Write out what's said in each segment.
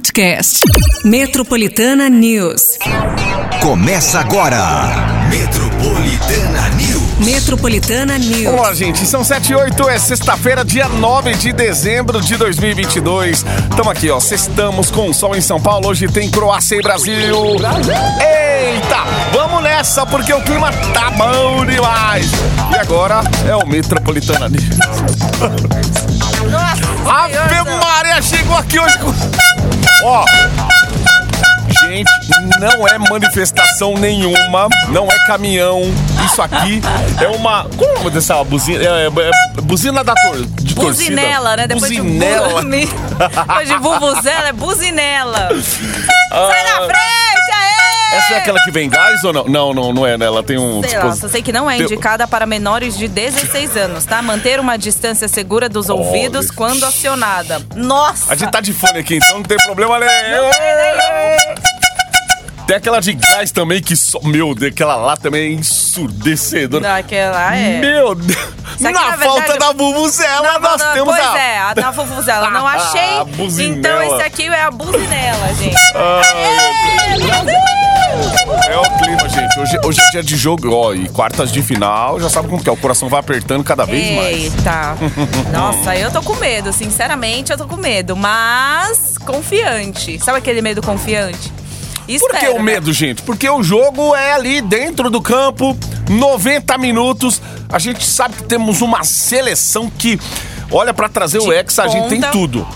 podcast. Metropolitana News. Começa agora. Metropolitana News. Metropolitana News. Vamos lá, gente. São 7 e 8, é sexta-feira, dia 9 de dezembro de 2022. Estamos aqui, ó. Sextamos com sol em São Paulo. Hoje tem Croácia e Brasil. Eita! Vamos nessa, porque o clima tá bom demais. E agora é o Metropolitana News. Ave Maria chegou aqui hoje com... Ó... Gente, não é manifestação nenhuma, não é caminhão. Isso aqui é uma. Como é nome dessa buzina? É, é, é buzina da tor de Buzinela, torcida. né? Depois buzinela. de. Depois de vuvuzela, é buzinela. Sai na Ah, frente, aê! Essa é aquela que vem gás ou não? Não, não, não é, né? Ela tem um. Sei lá, dispos- só sei que não é indicada para menores de 16 anos, tá? Manter uma distância segura dos Olha. ouvidos quando acionada. Nossa! A gente tá de fone aqui, então não tem problema nenhum. Tem aquela de gás também que só. Meu Deus, aquela lá também é ensurdecedora. Daquela é. Meu Deus! Na na falta verdade- da bubuzela, nós temos pois a. é, a na Vuvuzela. Não achei. A buzinela. então esse aqui é a buzinela, gente. Ai, Ê, Brasil! É o clima, gente. Hoje, hoje é dia de jogo, ó, e quartas de final, já sabe como que é. O coração vai apertando cada vez mais. Eita. Nossa, eu tô com medo, sinceramente eu tô com medo, mas confiante. Sabe aquele medo confiante? Por que Espero, o né? medo, gente? Porque o jogo é ali dentro do campo, 90 minutos. A gente sabe que temos uma seleção que, olha, pra trazer o De Hexa, a gente tem tudo.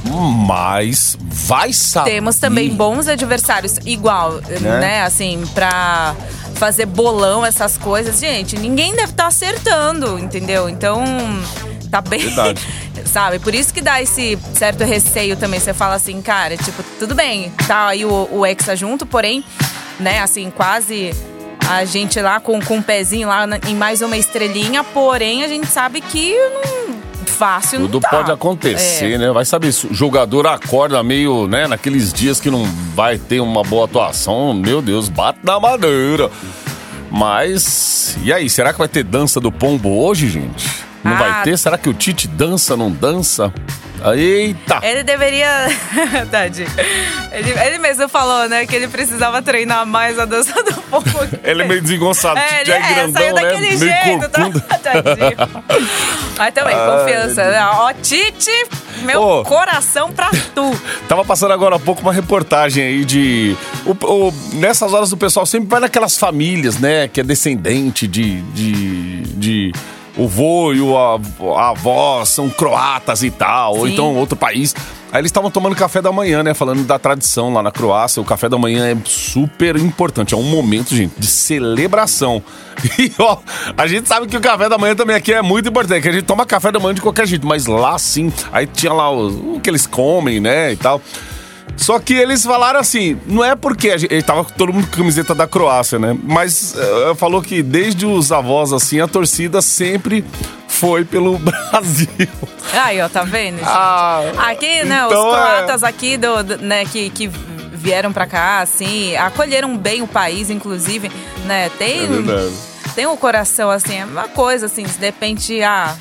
Mas vai saber. Temos também bons adversários, igual, né? Assim, pra fazer bolão, essas coisas. Gente, ninguém deve estar acertando, entendeu? Então, tá bem. Verdade. Sabe? Por isso que dá esse certo receio também. Você fala assim, cara, tipo, tudo bem, tá aí o, o Hexa junto, porém, né, assim, quase a gente lá com, com um pezinho lá na- em mais uma estrelinha, porém a gente sabe que não, fácil Tudo tá. pode acontecer, É. né? Vai saber se o jogador acorda meio, né, naqueles dias que não vai ter uma boa atuação. Meu Deus, bate na madeira. Mas, e aí, será que vai ter dança do pombo hoje, gente? Não Ah. vai ter? Será que o Tite dança, não dança? Eita! Ele deveria. Tadinho. Ele, ele mesmo falou, né, que ele precisava treinar mais a dança do povo. Ele é meio desengonçado, É, Tite ele é grandão, saiu né? daquele jeito, tá? Tadinho. Mas também, Ai, confiança. né? Ó, Tite, meu coração pra tu. Tava passando agora há pouco uma reportagem aí de. o- o- nessas horas o pessoal sempre vai naquelas famílias, né? Que é descendente de. de, de o vô e o a, a avó são croatas e tal, ou Sim. então outro país. Aí eles estavam tomando café da manhã, né? Falando da tradição lá na Croácia. O café da manhã é super importante. É um momento, gente, de celebração. E, ó, a gente sabe que o café da manhã também aqui é muito importante, que a gente toma café da manhã de qualquer jeito, mas lá sim, aí tinha lá o, o que eles comem, né, e tal. Só que eles falaram assim, não é porque a gente, ele tava todo mundo com camiseta da Croácia, né? Mas eh, falou que desde os avós assim, a torcida sempre foi pelo Brasil. Aí, ó, tá vendo? gente? Ah, aqui, né, então os é- croatas aqui, do, né, que, que vieram pra cá, assim, acolheram bem o país, inclusive, né? Tem. É verdade. tem um coração assim, é uma coisa assim, se de repente, ah.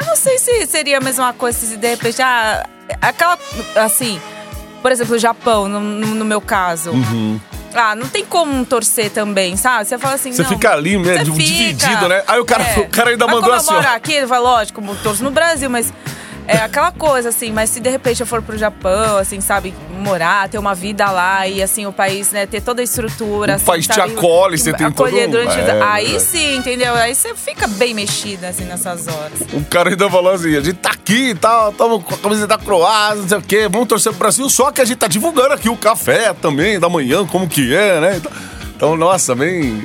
Eu não sei se seria a mesma coisa se de repente, ah, aquela. Assim, por exemplo, o Japão, no, no- meu caso. Ah, não tem como torcer também, sabe? Você fala assim, Uhum. Você não, fica ali, né, dividido, né? Aí o cara- o cara ainda Mas mandou assim, eu ó. aqui, ele fala, lógico, torço no Brasil, mas é aquela coisa, assim, mas se de repente eu for pro Japão, assim, sabe, morar, ter uma vida lá e assim, o país, né, ter toda a estrutura. O assim, país te acolhe, você tem todo um- durante É, Aí é. sim, entendeu? Aí você fica bem mexida, assim, nessas horas. O cara ainda falou assim: a gente tá aqui e tal, estamos com a camisa da Croácia, não sei o quê, vamos torcer pro Brasil, só que a gente tá divulgando aqui o café também da manhã, como que é, né? Então, nossa, bem.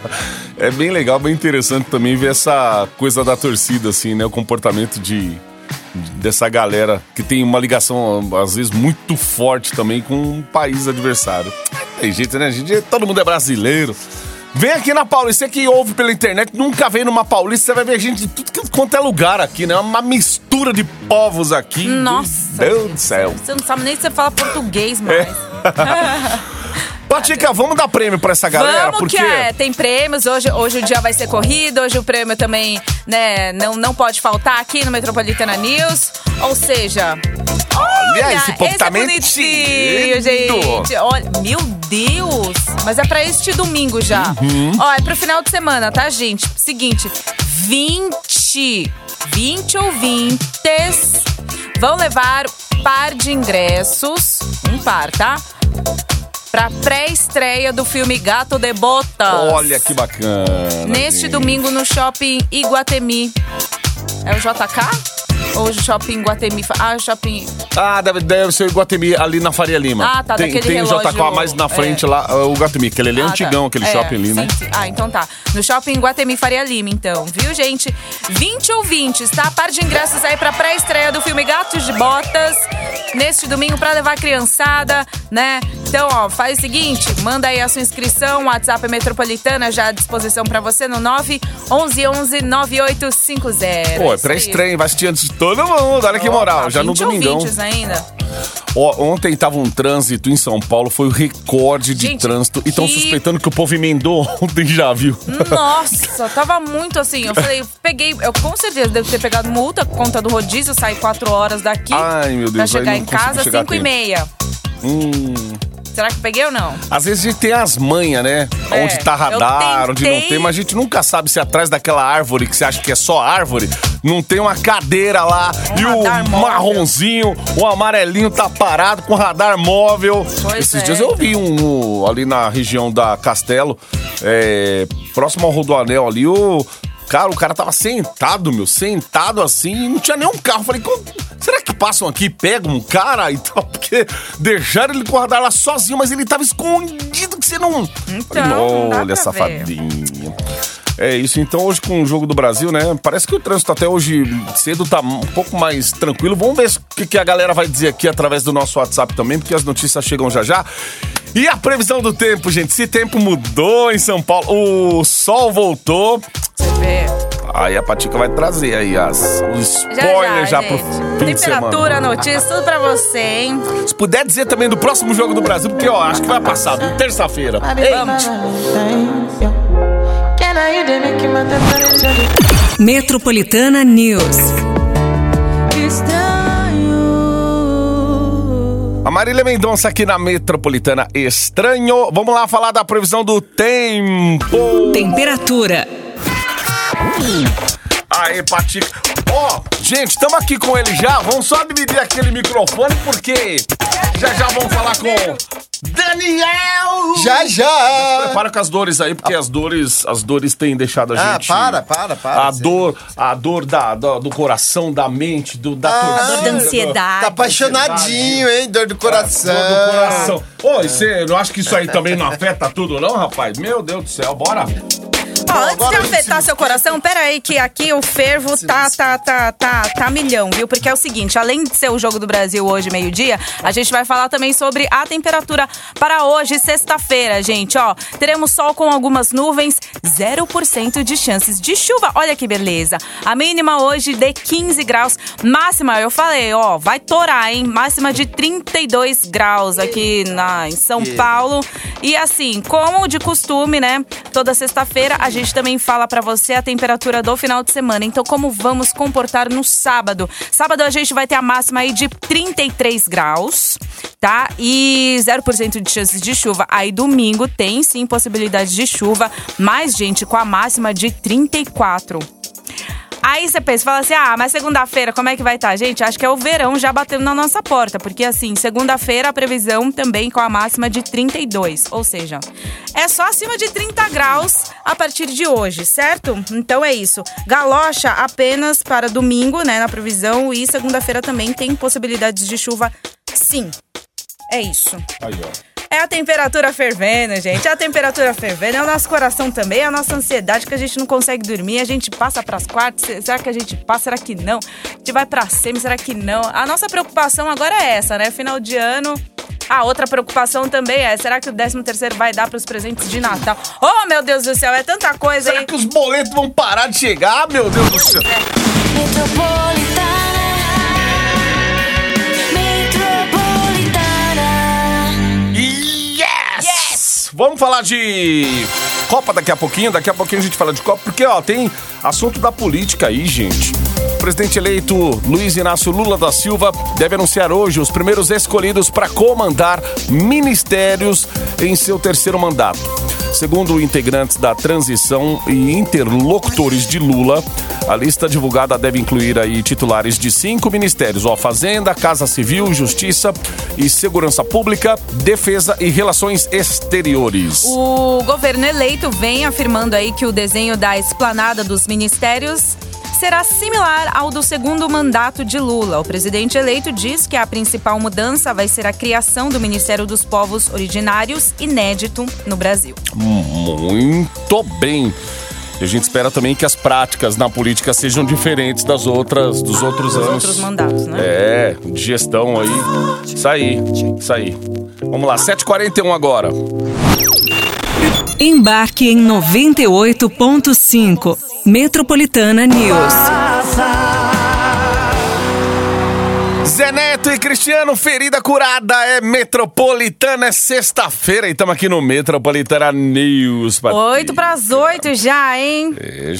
é bem legal, bem interessante também ver essa coisa da torcida, assim, né? O comportamento de. Dessa galera que tem uma ligação, às vezes, muito forte também com o país adversário. Tem jeito, né? A gente, todo mundo é brasileiro. Vem aqui na Paulista, você que ouve pela internet, nunca veio numa Paulista, você vai ver gente de tudo que- quanto é lugar aqui, né? Uma mistura de povos aqui. Nossa. Meu Deus do céu. Você não sabe nem se você fala português mais. Patica, vamos dar prêmio pra essa galera? Vamos porque que é, tem prêmios, hoje, hoje o dia vai ser corrido, hoje o prêmio também, né, não, não pode faltar aqui no Metropolitana News. Ou seja, Olha, esse povo esse tá é bonitinho, gente. Olha, meu Deus. Mas é pra este domingo já. Uhum. Ó, é pro final de semana, tá, gente? Seguinte, 20, 20 ouvintes vão levar par de ingressos, um par, tá? Pra pré-estreia do filme Gato de Botas. Olha que bacana. Neste gente. domingo no shopping Iguatemi. É o JK? Ou o shopping Iguatemi? Ah, o shopping. Ah, deve, deve ser o Iguatemi ali na Faria Lima. Ah, tá, Tem, daquele tem o relógio- JK mais na frente é. lá, o Iguatemi, aquele ali é Ah, antigão, tá. aquele É, shopping ali, né? sim. Ah, então tá. No shopping Guatemi Faria Lima, então. Viu, gente? 20 ouvintes, tá? Par de ingressos aí pra pré-estreia do filme Gatos de Botas. Neste domingo pra levar a criançada, né? Então, ó, faz o seguinte, manda aí a sua inscrição, o WhatsApp Metropolitana já à disposição pra você no 911 9850. Pô, é pré-estreia, vai assistir antes de todo mundo. Olha que moral, Opa, já no 20 domingão. ainda. Ó, ontem tava um trânsito em São Paulo, foi o recorde de Gente, trânsito. E estão que- suspeitando que o povo emendou ontem, já viu? Nossa, tava muito assim. Eu falei, peguei, eu com certeza devo ter pegado multa por conta do rodízio, saí quatro horas daqui. Ai, meu Deus, Pra aí chegar não em casa, chegar a cinco e tempo. meia. Hum. Será que peguei ou não? Às vezes a gente tem as manhas, né? É, onde tá radar, onde não tem, mas a gente nunca sabe se atrás daquela árvore que você acha que é só árvore, não tem uma cadeira lá Um e o radar móvel. marronzinho, o amarelinho tá parado com radar móvel. Pois Esses é. dias eu vi um no- ali na região da Castelo, é, próximo ao Rodoanel ali, o. Cara, o cara tava sentado, meu, sentado assim, e não tinha nenhum carro. Falei, "Como- será que passam aqui e pegam um cara e tal? Porque deixaram ele radar lá sozinho, mas ele tava escondido que você não. Então, Falei, Olha, safadinho. É isso, então hoje com o jogo do Brasil, né? Parece que o trânsito até hoje cedo tá um pouco mais tranquilo. Vamos ver o que, que a galera vai dizer aqui através do nosso WhatsApp também, porque as notícias chegam já já. E a previsão do tempo, gente? Se tempo mudou em São Paulo, o sol voltou. Você vê. Aí a Patica vai trazer aí as, os Já spoilers já, já, pro gente. fim de semana. Temperatura, notícia, tudo pra você, hein? Se puder dizer também do próximo jogo do Brasil, porque ó, acho que vai passar, terça-feira. Eita. Metropolitana News. A Marília Mendonça aqui na Metropolitana Estranho. Vamos lá falar da previsão do tempo. Temperatura. Aê, Patica. Ó, gente, estamos aqui com ele já. Vamos só dividir aquele microfone porque já já vamos falar com Daniel. Já, já! Prepara com as dores aí, porque as dores, as dores têm deixado a Ah, gente. para, para, para. A dor, a dor da, da- do coração, da mente, do, da Ah, torcida, dor da ansiedade. Tá apaixonadinho, hein? Dor do coração. Dor do coração. Ô, e você não acha que isso aí também não afeta tudo, não, rapaz? Meu Deus do céu, bora. Ó, antes de afetar seu coração, pera aí que aqui o fervo tá, tá, tá, tá, tá milhão, viu? Porque é o seguinte, além de ser o Jogo do Brasil hoje, meio-dia, a gente vai falar também sobre a temperatura para hoje, sexta-feira, gente, ó. Teremos sol com algumas nuvens, 0% de chances de chuva. Olha que beleza. A mínima hoje de 15 graus, máxima, eu falei, ó, vai torar, hein? Máxima de 32 graus aqui na, em São Paulo. E assim, como de costume, né? Toda sexta-feira a gente também fala pra você a temperatura do final de semana. Então, como vamos comportar no sábado? Sábado a gente vai ter a máxima aí de 33 graus, tá? E 0% de chances de chuva. Aí domingo tem sim possibilidade de chuva, mas gente, com a máxima de 34. Aí você pensa, fala assim: ah, mas segunda-feira como é que vai estar? Gente, acho que é o verão já batendo na nossa porta. Porque assim, segunda-feira a previsão também com a máxima de 32. Ou seja, é só acima de 30 graus a partir de hoje, certo? Então é isso. Galocha apenas para domingo, né, na previsão. E segunda-feira também tem possibilidades de chuva, sim. É isso. Aí, ó. É a temperatura fervendo, gente. É a temperatura fervendo. É o nosso coração também. É a nossa ansiedade que a gente não consegue dormir. A gente passa pras quartas. Será que a gente passa? Será que não? A gente vai pra semi? Será que não? A nossa preocupação agora é essa, né? Final de ano. A outra preocupação também é: será que o 13 terceiro vai dar pros presentes de Natal? Oh, meu Deus do céu, é tanta coisa, Será hein? que os boletos vão parar de chegar? Meu Deus do céu. Metropolitana Metropolitana Vamos falar de Copa daqui a pouquinho. Daqui a pouquinho a gente fala de Copa, porque ó, tem assunto da política aí, gente. Presidente eleito Luiz Inácio Lula da Silva deve anunciar hoje os primeiros escolhidos para comandar ministérios em seu terceiro mandato. Segundo integrantes da transição e interlocutores de Lula, a lista divulgada deve incluir aí titulares de cinco ministérios: ó, Fazenda, Casa Civil, Justiça e Segurança Pública, Defesa e Relações Exteriores. O governo eleito vem afirmando aí que o desenho da esplanada dos ministérios será similar ao do segundo mandato de Lula. O presidente eleito diz que a principal mudança vai ser a criação do Ministério dos Povos Originários, inédito no Brasil. Muito bem. E a gente espera também que as práticas na política sejam diferentes das outras, dos outros Os anos. outros mandatos, né? É, de gestão aí. Isso aí, isso aí. Vamos lá, 7h41 agora. Embarque em 98.5. Metropolitana News. Zé Neto e Cristiano, ferida curada, é metropolitana, é sexta-feira e estamos aqui no Metropolitana News. Oito para as oito já, hein? É,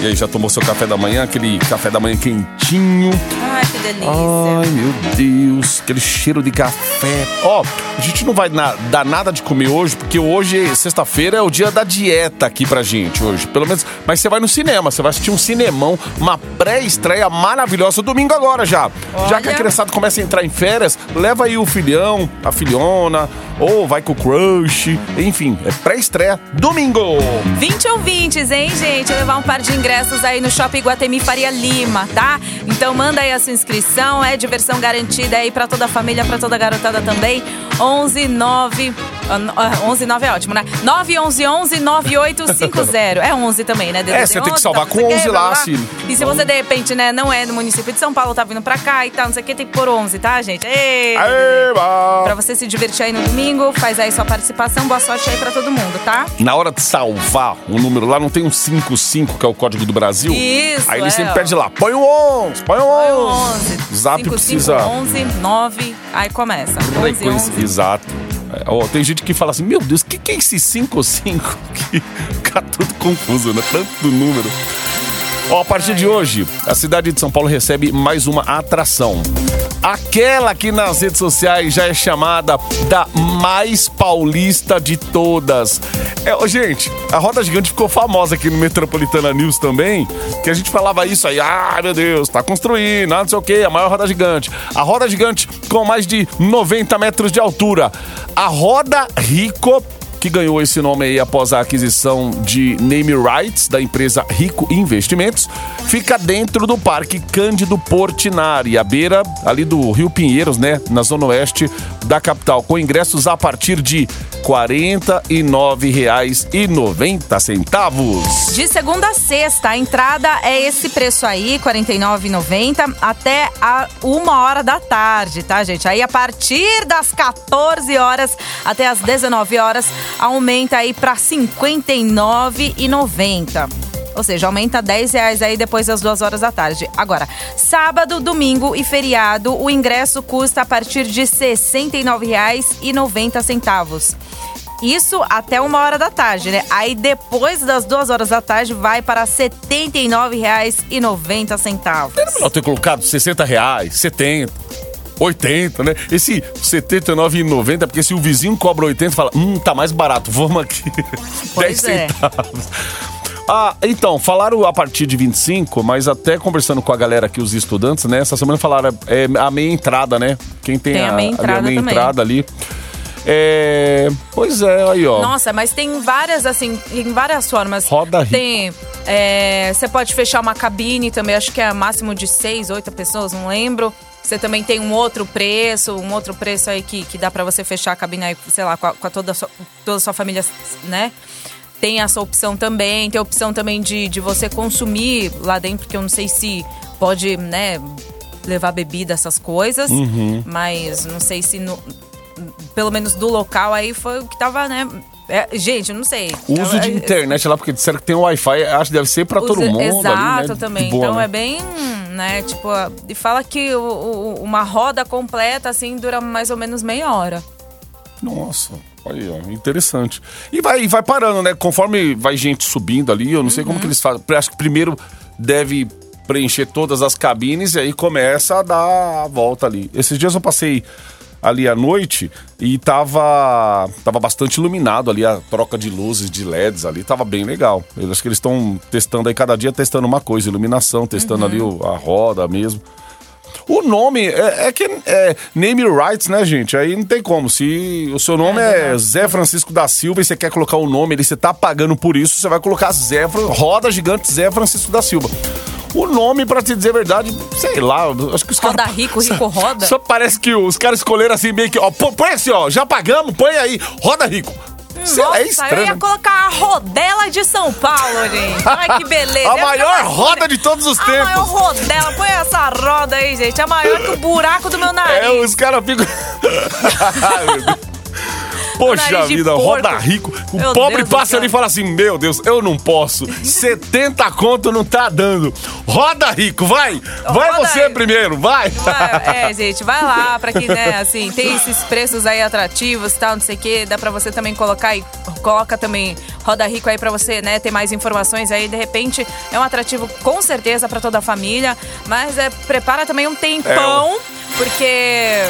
E aí, já tomou seu café da manhã? Aquele café da manhã quentinho. Ai, que delícia. Ai, meu Deus, aquele cheiro de café. Ó, a gente não vai na- dar nada de comer hoje, porque hoje, sexta-feira, é o dia da dieta aqui pra gente hoje. Pelo menos, mas você vai no cinema, você vai assistir um cinemão, uma pré-estreia maravilhosa, domingo agora já. Já que a Olha. criançada começa a entrar em férias, leva aí o filhão, a filhona, ou vai com o crush, enfim, é pré-estreia, domingo. 20 ouvintes, hein, gente? Levar um par de ingressos aí no Shopping Guatemi Faria Lima, tá? Então manda aí a sua inscrição, é diversão garantida aí pra toda a família, pra toda a garotada também. 11 9 ah, 11 9 é ótimo, né? 911 11 9850. É 11 também, né? É, você tem que salvar com 11 lá, Ciro. E se você de repente, né, não é no município de São Paulo, tá vindo pra cá e tal, não sei o que, tem que pôr 11, tá, gente? Ei! Aeba! Pra você se divertir aí no domingo, faz aí sua participação. Boa sorte aí pra todo mundo, tá? Na hora de salvar o número lá, não tem um 55, que é o código do Brasil? Isso, Aí ele é, sempre ó. pede lá, põe o 11, põe o 11. Põe o 11. O Zap 5, precisa... 5, 11, 9, aí começa. 11, Frequência, 11. Exato. Ó, tem gente que fala assim, meu Deus, o que, que é esse 55? Que fica tudo confuso, né? Tanto número. Ó, a partir de hoje, a cidade de São Paulo recebe mais uma atração. Aquela que nas redes sociais já é chamada da mais paulista de todas. É, gente, a roda gigante ficou famosa aqui no Metropolitana News também, que a gente falava isso aí, ah, meu Deus, tá construindo, ah, não sei o que, a maior roda gigante. A roda gigante com mais de 90 metros de altura. A roda Rico que ganhou esse nome aí após a aquisição de name rights da empresa Rico Investimentos, fica dentro do Parque Cândido Portinari, à beira ali do Rio Pinheiros, né, na zona oeste da capital, com ingressos a partir de R$ 49,90. De segunda a sexta, a entrada é esse preço aí, R$ 49,90, até a uma hora da tarde, tá, gente? Aí a partir das 14 horas até as 19 horas, aumenta aí para R$ 59,90. Ou seja, aumenta 10 reais aí depois das duas horas da tarde. Agora, sábado, domingo e feriado, o ingresso custa a partir de R$ 69,90. Isso até uma hora da tarde, né? Aí depois das duas horas da tarde vai para R$ 79,90. Melhor ter colocado 60 reais, 70, 80, né? Esse R$ 79,90, porque se o vizinho cobra 80, fala, hum, tá mais barato, vamos aqui. 10 Pois é. centavos. Ah, então, falaram a partir de 25, mas até conversando com a galera aqui, os estudantes, né? Essa semana falaram é, a meia entrada, né? Quem tem, Tem a meia ali entrada também. entrada ali. É, pois é, aí ó. Nossa, mas tem várias, assim, em várias formas. Roda rico. Tem. é, Você pode fechar uma cabine também, acho que é máximo de seis, oito pessoas, não lembro. Você também tem um outro preço, um outro preço aí que, que dá pra você fechar a cabine aí, sei lá, com, a, com a toda, a sua, toda a sua família, né? Tem essa opção também, tem a opção também de, de você consumir lá dentro, porque eu não sei se pode, né, levar bebida, essas coisas. Uhum. Mas não sei se no- pelo menos do local aí foi o que tava, né? É, gente, eu não sei. Uso de eu- internet lá, porque disseram que tem Wi-Fi, acho que deve ser pra todo mundo Exato ali, né? também. Boa, então né? é bem, né? Tipo, e fala que o- o- uma roda completa, assim, dura mais ou menos meia hora. Nossa, aí, ó, interessante. E vai, vai parando, né? Conforme vai gente subindo ali, eu não sei Uhum. como que eles fazem. Acho que primeiro deve preencher todas as cabines e aí começa a dar a volta ali. Esses dias eu passei ali à noite e tava, tava bastante iluminado ali, a troca de luzes, de LEDs ali, tava bem legal. Eu acho que eles estão testando aí, cada dia testando uma coisa, iluminação, testando ali o- a roda mesmo. O nome é, é que é name rights, né, gente? Aí não tem como. Se o seu nome é, Zé Francisco da Silva e você quer colocar o nome ali, você tá pagando por isso, você vai colocar Zé Roda Gigante Zé Francisco da Silva. O nome, pra te dizer a verdade, sei lá, acho que os Roda caras. rico, rico roda. Só parece que os caras escolheram assim meio que, ó, põe assim, ó, já pagamos, põe aí, roda rico. Lá, Nossa, é eu estranho. ia né? colocar a rodela de São Paulo, gente. Ai, que beleza. A Ia maior roda de todos os A maior tempos. rodela. Põe essa roda aí, gente. É maior que o buraco do meu nariz. É, os caras ficam. Poxa vida, porco. roda rico. O Meu pobre Deus passa ali e fala assim: Meu Deus, eu não posso. 70 conto não tá dando. Roda rico, vai. Vai Roda você aí. primeiro, vai. Vai, É, gente, vai lá pra que, né, assim, tem esses preços aí atrativos e tal, não sei o quê. Dá pra você também colocar e coloca também Roda Rico aí pra você, né, ter mais informações aí. De repente, é um atrativo com certeza pra toda a família, mas é, prepara também um tempão, porque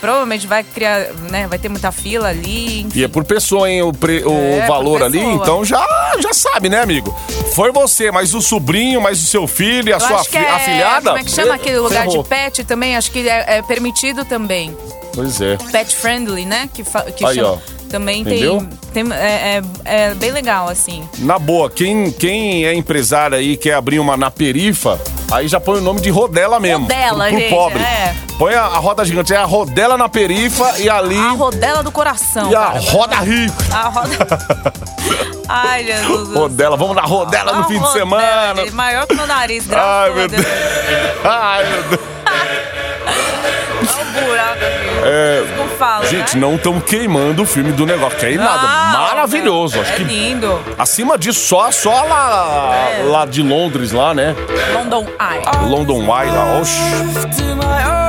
provavelmente vai criar, né, vai ter muita fila ali. enfim. E é por pessoa, hein, o, pre- o É, valor ali. Então já, já sabe, né, amigo? Foi você, mas o sobrinho, mais o seu filho e a Eu sua fi- é, afilhada. Como é que chama aquele lugar ferrou. de pet também? Acho que é, é permitido também. Pois é. Pet friendly, né? Que, que Aí, chama. ó. Também Entendeu? tem. tem é, é, é bem legal, assim. Na boa, quem, quem é empresário aí quer abrir uma na perifa, aí já põe o nome de rodela mesmo. Rodela, pro, pro gente, pobre. é. Põe a, a roda gigante, é a rodela na perifa e ali. A rodela do coração. e a cara. roda rico. A roda. Ai, Jesus. Rodela, vamos na rodela no fim de rodela, semana. gente, Maior que o meu nariz, graças Ai, meu. Deus. Ai, meu Deus. Buraco. É, fala, Gente, né? não estão queimando o filme do negócio. Que é nada. Não, Maravilhoso. É Acho que lindo. acima disso, só, só lá, É. lá de Londres, lá, né? London Eye. London Eye lá. Oxi.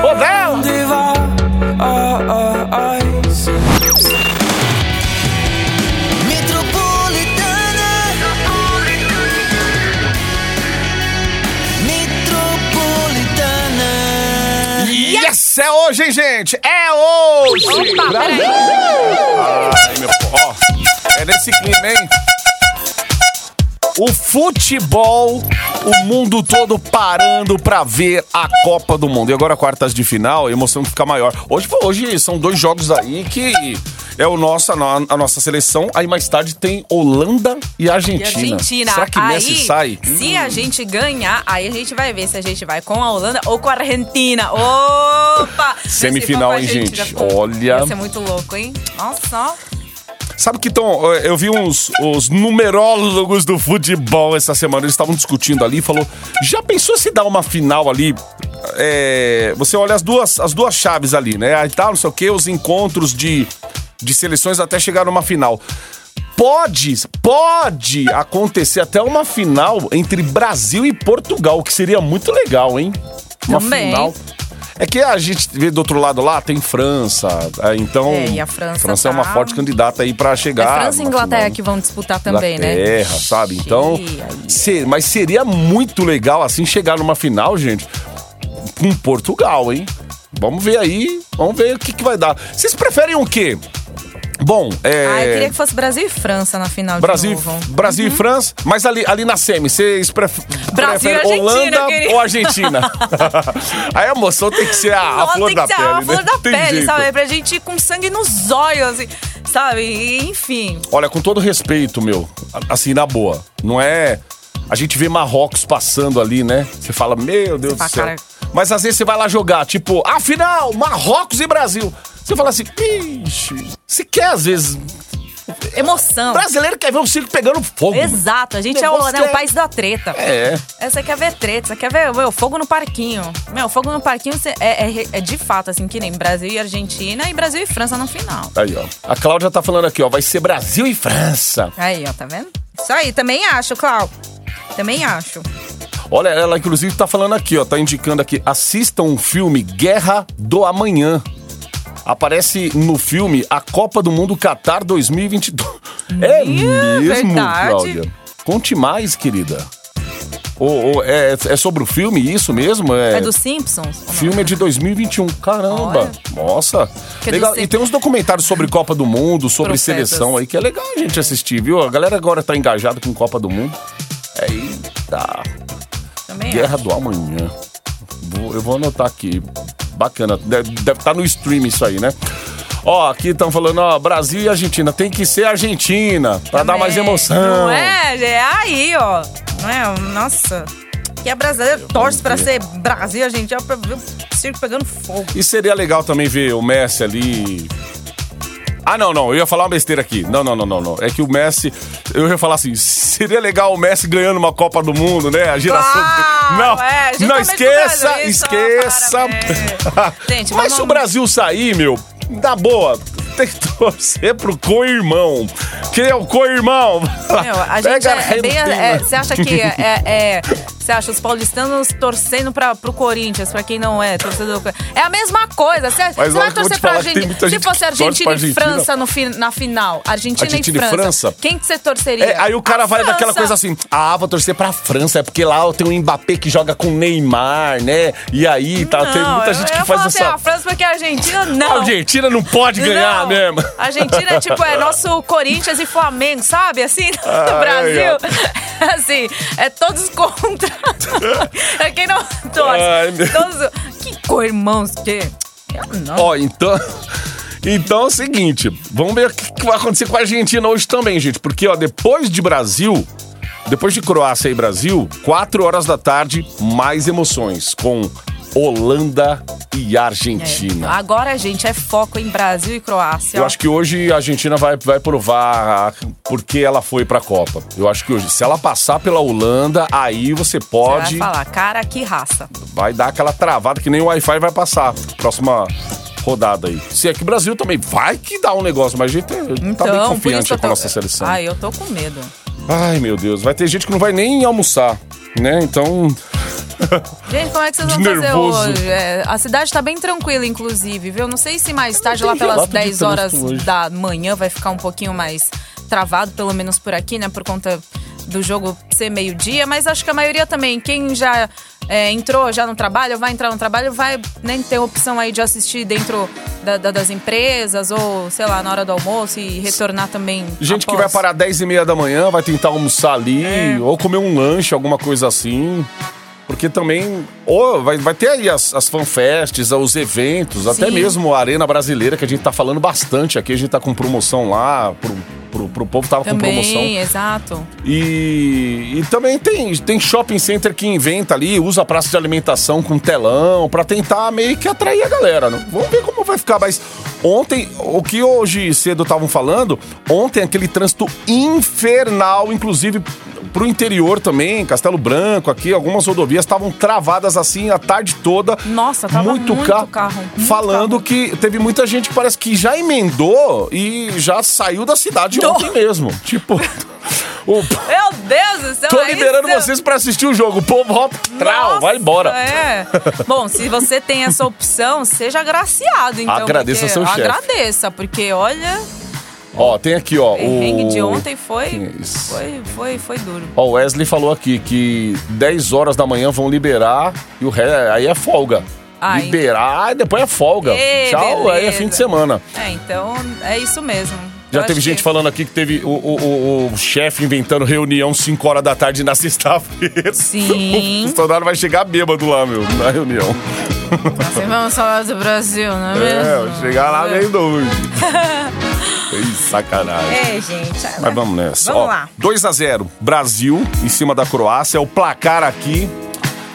Rodela! É hoje, hein, gente? É hoje! Opa, peraí. Ai, meu... Ó, é nesse clima, hein? O futebol, o mundo todo parando pra ver a Copa do Mundo. E agora, quartas de final, a emoção fica maior. Hoje, hoje são dois jogos aí que é o nosso, a no- a nossa seleção. Aí mais tarde tem Holanda e E Argentina. Argentina. Será que aí, Messi sai? Se a gente ganhar, aí a gente vai ver se a gente vai com a Holanda ou com a Argentina. Opa! Semifinal, hein, gente? Argentina, Olha. Ia ser muito louco, hein? Nossa. Sabe que tão, eu vi uns os numerólogos do futebol essa semana, eles estavam discutindo ali, falou, já pensou se dá uma final ali? É, você olha as duas, as duas chaves ali, né? Aí tá, não sei o que, os encontros de, de seleções até chegar numa final. Pode, pode acontecer até uma final entre Brasil e Portugal, que seria muito legal, hein? Uma Também. final. É que a gente vê do outro lado lá, tem França, é, então... É, e a França é uma tá- forte candidata aí pra É chegar. França e Inglaterra final. que vão disputar também, né? Inglaterra, sabe? Então, Ixi, aí. se- mas seria muito legal assim chegar numa final, gente, com Portugal, hein? Vamos ver aí, vamos ver o que, que vai dar. Vocês preferem o quê? Bom, é. Ah, eu queria que fosse Brasil e França na final Brasil, de novo. Brasil e França, mas ali, ali na semi, vocês pref preferem Holanda querido. ou Argentina? Aí a emoção tem que ser a, a flor tem da que ser pele, a flor né? da Tem pele, jeito. sabe? Pra gente ir com sangue nos olhos, assim, sabe? E, Enfim. Olha, com todo respeito, meu, assim, na boa, não é. A gente vê Marrocos passando ali, né? Você fala, meu Deus do fala, céu. cara- Mas às vezes você vai lá jogar, tipo, afinal, Marrocos e Brasil. Você fala assim, ixi, você quer às vezes. Emoção. Brasileiro quer ver o circo pegando fogo. Exato, a gente é o, né, é- o país da treta. É. É, Você quer ver treta, você quer ver meu, fogo no parquinho. Meu, fogo no parquinho cê- é, é- é de fato, assim, que nem Brasil e Argentina e Brasil e França no final. Aí, ó. A Cláudia tá falando aqui, ó, vai ser Brasil e França. Aí, ó, tá vendo? Isso aí, também acho, Clau. Também acho. Olha, ela inclusive tá falando aqui, ó, tá indicando aqui, assistam o filme Guerra do Amanhã. Aparece no filme a Copa do Mundo Qatar 2022. É mesmo, verdade. Cláudia? Conte mais, querida. Ou, ou é, é sobre o filme, isso mesmo? É, É dos Simpsons? filme é de 2021. Caramba! Olha. Nossa! Que Legal. E tem uns documentários sobre Copa do Mundo, sobre Profetas. seleção aí, que é legal a gente assistir, viu? A galera agora tá engajada com Copa do Mundo. É, Eita! Também Guerra acho. do Amanhã. Eu vou anotar aqui. Bacana. Deve estar no stream isso aí, né? Ó, aqui estão falando, ó, Brasil e Argentina. Tem que ser Argentina, pra dar mais Também. emoção. Não é? É aí, ó. Não é? Nossa. Que é brasileiro torce pra ser Brasil, a gente é pra ver o circo pegando fogo. E seria legal também ver o Messi ali. Ah, não, não, eu ia falar uma besteira aqui. Não, não, não, não, não. É que o Messi. Eu ia falar assim: seria legal o Messi ganhando uma Copa do Mundo, né? A geração. Claro, não, é, não justamente esqueça, isso, esqueça. parabéns. Gente, Mas vamos- se o Brasil sair, meu, na boa, tem que torcer pro co-irmão. Quem é o co-irmão? Meu, a gente Pega é, é bem. É, Você acha que é. É- é- Você acha os paulistanos torcendo pra, pro Corinthians, pra quem não é torcedor do? É a mesma coisa. Você, você vai eu torcer pra tem Argentina. muita Se gente fosse Argentina e. França no fi- na final. Argentina, Argentina e e França. França. Quem que você torceria? É, aí o cara A vai daquela França. coisa assim, ah, vou torcer pra França, é porque lá tem o Mbappé que joga com Neymar, né? E aí tá, tem Não, muita eu- gente eu que ia faz essa. Assim, a França porque a Argentina não. A Argentina não pode ganhar Não. mesmo. A Argentina é tipo, é nosso Corinthians e Flamengo, sabe? Assim, no Ai, Brasil. Assim, é todos contra. É quem não torce. Ai, meu- Todos, que co-irmãos que. Eu não. Ó, então. Então é o seguinte, vamos ver o que que vai acontecer com a Argentina hoje também, gente. Porque, ó, depois de Brasil, depois de Croácia e Brasil, 4 horas da tarde, mais emoções com Holanda e Argentina. Agora, gente, é foco em Brasil e Croácia. Eu acho que hoje a Argentina vai, vai provar porque ela foi pra Copa. Eu acho que hoje, se ela passar pela Holanda, aí você Você pode. vai falar, cara, que raça. vai dar aquela travada que nem o Wi-Fi vai passar. Próxima rodada aí. Se é que o Brasil também vai que dá um negócio, mas a gente é- tá bem Então, confiante eu com a tô... nossa seleção. Ai, eu tô com medo. Ai, meu Deus, vai ter gente que não vai nem almoçar, né? Então, Gente, como é que vocês vão fazer nervoso. hoje? É, a cidade tá bem tranquila, inclusive, viu? Não sei se mais tarde, lá pelas relato de 10 horas hoje. da manhã, vai ficar um pouquinho mais travado, pelo menos por aqui, né? Por conta do jogo ser meio-dia. Mas acho que a maioria também, quem já é, entrou já no trabalho, vai entrar no trabalho, vai nem ter opção aí de assistir dentro da- da- das empresas ou, sei lá, na hora do almoço e retornar também. gente que após. vai parar 10 e meia da manhã, vai tentar almoçar ali, É. ou comer um lanche, alguma coisa assim. Porque também, ou vai, vai ter aí as, as fanfests, os eventos, até Sim. mesmo a Arena Brasileira, que a gente tá falando bastante aqui. A gente tá com promoção lá, pro, pro, pro povo tava com promoção. Também, exato. E, e também tem, tem shopping center que inventa ali, usa a praça de alimentação com telão pra tentar meio que atrair a galera. Né? Vamos ver como vai ficar. Mas ontem, o que hoje cedo estavam falando, ontem aquele trânsito infernal, inclusive pro interior também, Castelo Branco aqui, algumas rodovias estavam travadas assim a tarde toda. Nossa, tava muito ca- carro, muito falando carro. que teve muita gente que parece que já emendou e já saiu da cidade Não. ontem mesmo. Tipo, o, Meu Deus do céu! Tô aí liberando você- vocês pra assistir o jogo. O povo volta, trau, vai embora. É. Bom, se você tem essa opção, seja agraciado, então. Agradeça seu chefe. Agradeça, porque olha, Ó, tem aqui, ó. o perrengue O... de ontem foi, foi, foi, foi duro. Ó, o Wesley falou aqui que 10 horas da manhã vão liberar e o ré, aí é folga. Ah, liberar e depois é folga. Ê, Tchau, aí é beleza. fim de semana. É, então é isso mesmo. Já Eu teve gente que- falando aqui que teve o, o, o- o chefe inventando reunião 5 horas da tarde na sexta-feira. Sim. O funcionário vai chegar bêbado lá, meu, na reunião. Assim, vamos falar do Brasil, não é É, mesmo? vou chegar lá bem doido. Ih, sacanagem. É, gente. Mas vamos nessa. Vamos Ó, lá. 2 a 0 Brasil em cima da Croácia, é o placar aqui.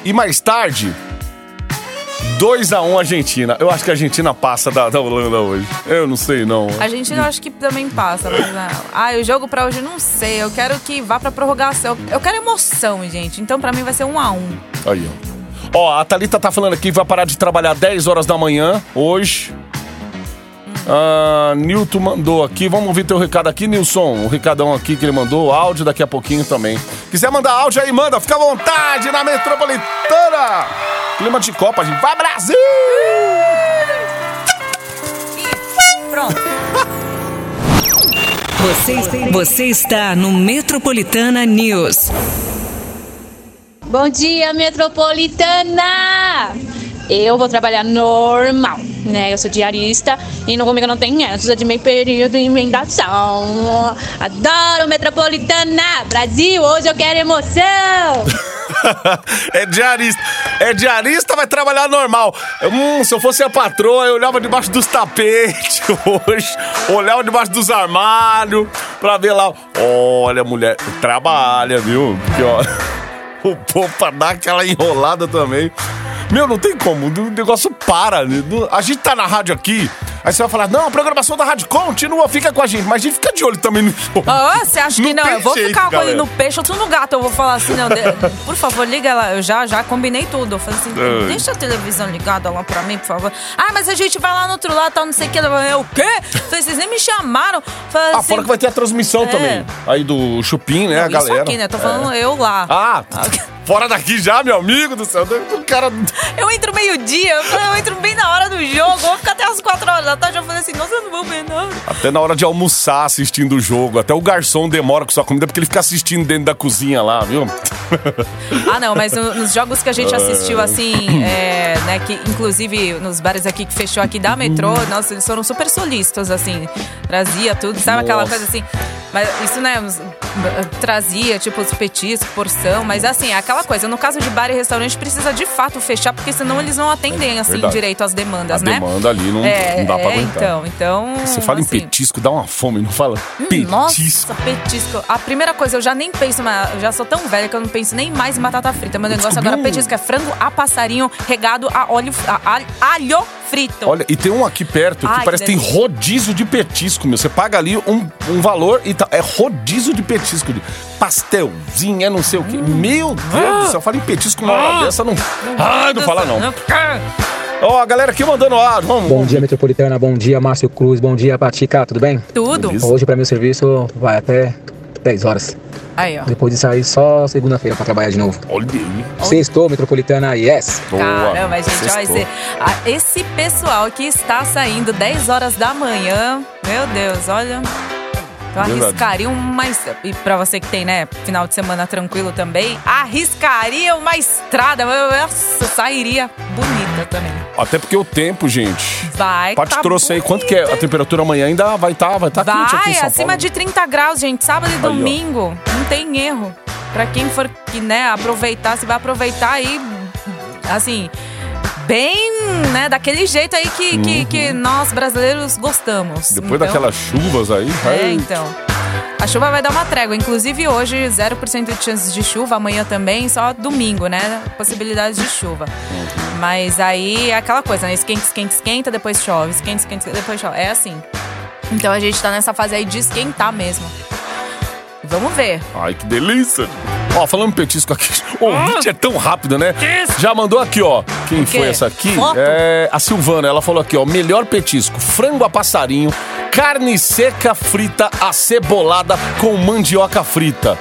E mais tarde, 2 a 1 Argentina. Eu acho que a Argentina passa da, da Holanda hoje. Eu não sei, não. A gente eu acho que também passa, mas ah, ah, o jogo pra hoje eu não sei. Eu quero que vá pra prorrogação. Eu quero emoção, gente. Então pra mim vai ser um a um. Aí, ó. Ó, a Thalita tá falando aqui que vai parar de trabalhar 10 horas da manhã hoje. Ah, Nilton mandou aqui. Vamos ouvir teu recado aqui, Nilson. O recadão aqui que ele mandou. Áudio daqui a pouquinho também. Quiser mandar áudio aí, manda. Fica à vontade na Metropolitana. Clima de Copa, gente. Vai, Brasil! Pronto. Você, você está no Metropolitana News. Bom dia, metropolitana! Eu vou trabalhar normal, né? Eu sou diarista e no comigo não tem essa de meio período e emendação. Adoro metropolitana! Brasil, hoje eu quero emoção! é diarista. É diarista, vai trabalhar normal. Hum, se eu fosse a patroa, eu olhava debaixo dos tapetes hoje. Olhava debaixo dos armários pra ver lá. Olha, mulher, trabalha, viu? Porque, ó, o povo pra dar aquela enrolada também. Meu, não tem como, o negócio para. né? A gente tá na rádio aqui, aí você vai falar, não, a programação da rádio continua, fica com a gente. Mas a gente fica de olho também no. Ah, você acha que Não não? Eu vou jeito, ficar com ele no peixe, outro no gato. Eu vou falar assim, não, por favor, liga lá. Eu já, já combinei tudo. Eu falei assim, Ai. deixa a televisão ligada lá pra mim, por favor. Ah, mas a gente vai lá no outro lado, tal, não sei o que. Eu, o quê? Falei, vocês nem me chamaram. Falei Ah, assim, fora que vai ter a transmissão É. também. Aí do Chupim, né, a Isso galera. aqui, né? Tô falando eu lá. Ah, fora daqui já, meu amigo do céu. O cara. Eu entro meio-dia, eu entro bem na hora do jogo, vou ficar até as 4 horas da tarde. Eu falei assim, nossa, eu não vou ver nada. Até na hora de almoçar assistindo o jogo. Até o garçom demora com sua comida porque ele fica assistindo dentro da cozinha lá, viu? Ah, não, mas no- nos jogos que a gente assistiu, assim, é, né, que inclusive nos bares aqui que fechou aqui da metrô, nossa, eles foram super solistas, assim, trazia tudo, sabe aquela Nossa. coisa assim. Mas isso, né, trazia, tipo, os petiscos, porção, mas assim, é aquela coisa, no caso de bar e restaurante, precisa de fato fechar, porque senão eles não atendem, assim, verdade. direito às A demandas, né? demanda ali não, É, não dá pra é, aguentar. então, então... Você fala em assim, petisco, dá uma fome, não fala? Hum, petisco. Nossa, petisco. A primeira coisa, eu já nem penso, mas eu já sou tão velha que eu não penso nem mais em batata frita. Meu negócio descobri agora é petisco, é frango a passarinho regado a óleo, a, alho frito. Olha, e tem um aqui perto que Ai, parece que que tem rodízio de petisco, meu. Você paga ali um, um valor e tá, é rodízio de petisco. De pastelzinho, é não sei o quê. Meu Deus do céu, fala em petisco uma hora dessa, não. Ai, não fala não. Ó, a galera aqui mandando áudio. Vamos, Bom dia, Metropolitana. Bom dia, Márcio Cruz. Bom dia, Patica. Tudo bem? Tudo. Beleza. Hoje, para mim, o serviço vai até 10 horas. Aí, ó. Depois de sair só segunda-feira para trabalhar de novo. Olha aí. Sextou, Metropolitana, yes! Caramba, gente, ó, Sextou. esse, a- esse pessoal que está saindo 10 horas da manhã, meu Deus, olha. Eu Verdade. arriscaria uma. E pra você que tem, né, final de semana tranquilo também, arriscaria uma estrada. Nossa, sairia bonita também. Até porque o tempo, gente. Vai. Paty tá trouxe aí quanto que é a temperatura amanhã ainda vai estar vai tá quente aqui em São acima Paulo. de 30 graus, gente. Sábado e domingo. Não tem erro. Pra quem for, que, né, aproveitar, você vai aproveitar aí, assim, bem, né, daquele jeito aí que, que, que nós brasileiros gostamos. Uhum. Depois Então, daquelas chuvas aí. É, ai, então. A chuva vai dar uma trégua. Inclusive hoje, 0% de chances de chuva. Amanhã também, só domingo, né? Possibilidade de chuva. Uhum. Mas aí é aquela coisa, né? Esquenta, esquenta, esquenta, depois chove. Esquenta, esquenta, depois chove. É assim. Então a gente tá nessa fase aí de esquentar mesmo. Vamos ver. Ai, que delícia. Ó, falando petisco aqui. O ouvinte é tão rápido, né? Já mandou aqui, ó. Quem foi essa aqui? Foto? É a Silvana. Ela falou aqui, ó. Melhor petisco: frango a passarinho, carne seca frita acebolada com mandioca frita.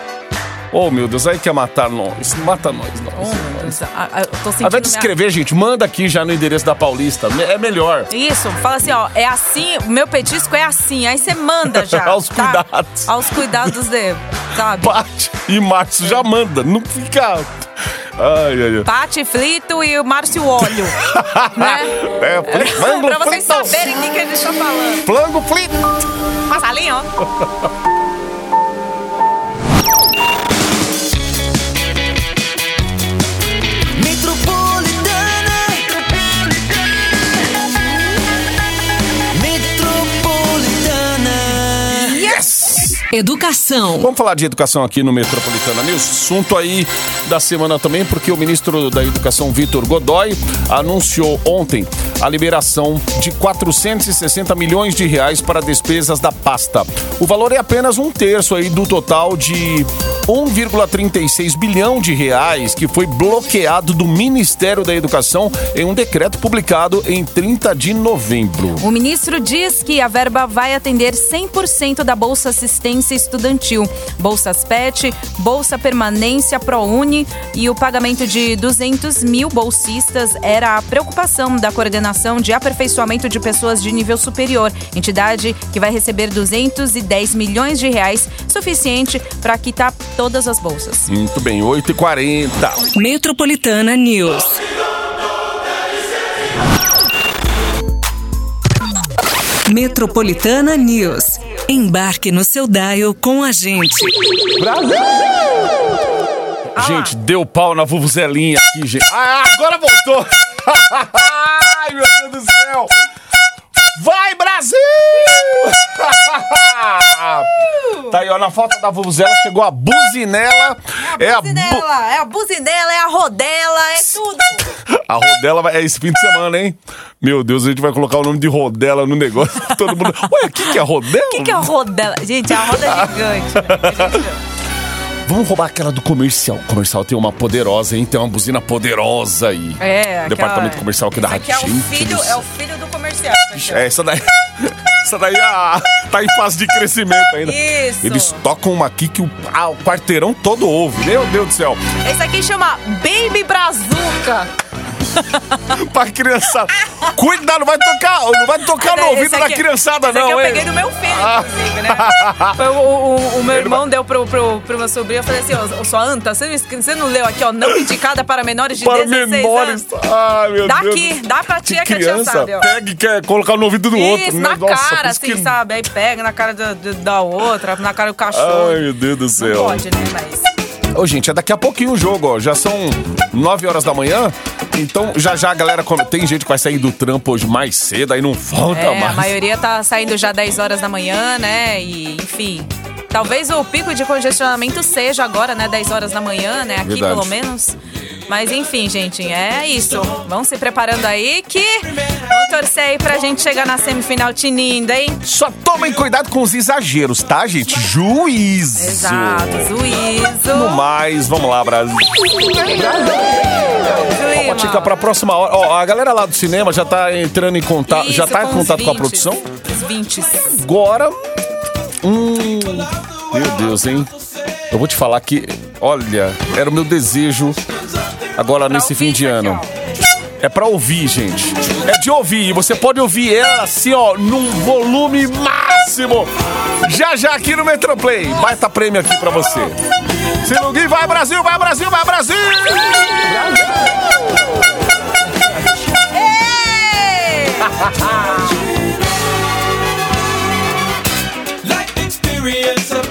Oh, meu Deus, aí quer matar nós. Mata nós, nós. Oh, meu Deus. Ah, eu tô Ao invés de minha- escrever, gente, manda aqui já no endereço da Paulista. É melhor. Isso, fala assim, ó, é assim, o meu petisco é assim. Aí você manda já. Aos tá? cuidados. Aos cuidados de, sabe? Paty e Márcio já manda. Não fica. Ai, ai, ai. Pati Flito e o Márcio Óleo. né? É, flango pra vocês frito. saberem o que, que a gente tá falando. Flango frito. Passalinho, ó. Educação. Vamos falar de educação aqui no Metropolitana News. Assunto aí da semana também, porque o ministro da Educação, Vitor Godoy, anunciou ontem a liberação de 460 milhões de reais para despesas da pasta. O valor é apenas um terço aí do total de 1,36 bilhão de reais que foi bloqueado do Ministério da Educação em um decreto publicado em 30 de novembro. O ministro diz que a verba vai atender 100% da Bolsa Assistência estudantil, bolsas PET, bolsa permanência ProUni e o pagamento de 200 mil bolsistas era a preocupação da coordenação de aperfeiçoamento de pessoas de nível superior, entidade que vai receber 210 milhões de reais, suficiente para quitar todas as bolsas. Muito bem, 8h40. Metropolitana News. Metropolitana News. Embarque no seu dial com a gente. Gente, deu pau na vuvuzelinha aqui, gente. Ah, agora voltou! Ai, meu Deus do céu! Vai, Brasil! tá aí, ó, na falta da vuvuzela chegou a buzinela. É a, bu- Buzinela, é a buzinela, é a rodela, é tudo. a rodela é esse fim de semana, hein? Meu Deus, a gente vai colocar o nome de rodela no negócio. Todo mundo. Ué, o que, que é rodela? O que, que é a rodela? Gente, é a roda gigante. Vamos roubar aquela do comercial. O comercial tem uma poderosa, hein? Tem uma buzina poderosa aí. É, Departamento aquela- comercial aqui da aqui é o filho, do é o filho do comercial. ó. É, essa daí. Essa daí ah, tá em fase de crescimento ainda. Isso. Eles tocam uma aqui que o, ah, o quarteirão todo ouve. Meu Deus do céu. Esse aqui chama Baby Brazuca. pra criançada. Cuidado, não vai tocar, não vai tocar no ouvido da aqui- criançada, não, eu hein? peguei do meu filho, inclusive, né? Foi o, o- o meu irmão deu pro, pro, pro meu sobrinho. Eu falei assim, ó, sua anta, você não, você não leu aqui, ó, não indicada para menores de Para 16 menores. anos? Ai, meu Dá Deus. aqui, dá pra tia que a tia criança sabe, ó. pega e quer colocar no ouvido do outro. Isso, né? na Nossa, cara, assim, que- sabe? Aí pega na cara da, da- da outra, na cara do cachorro. Ai, meu Deus do não céu. pode, né? Mas... Ô, gente, é daqui a pouquinho o jogo, ó. Já são 9 horas da manhã. Então, já já a galera. come- Tem gente que vai sair do trampo hoje mais cedo, aí não volta É, a mais. maioria tá saindo já 10 horas da manhã, né? E, enfim. Talvez o pico de congestionamento seja agora, né? 10 horas da manhã, né? Aqui, Verdade. pelo menos. Mas enfim, gente, é isso. Vão se preparando aí que vamos torcer aí pra gente chegar na semifinal tinindo, hein? Só tomem cuidado com os exageros, tá, gente? Juízo. Exato, No juízo. mais, vamos lá, Brasil. Clima. Pode ficar pra próxima hora. Ó, a galera lá do cinema já tá entrando em contato. Isso, já tá em contato com a 20s, produção? Os 20. Agora. Hum. Meu Deus, hein? Eu vou te falar que, olha, era o meu desejo agora nesse fim de ano. É pra ouvir, gente. É de ouvir. E você pode ouvir ela assim, ó, num volume máximo. Já já aqui no Metroplay. Baita prêmio aqui pra você. Se ninguém vai Brasil, vai Brasil, vai Brasil! Life experience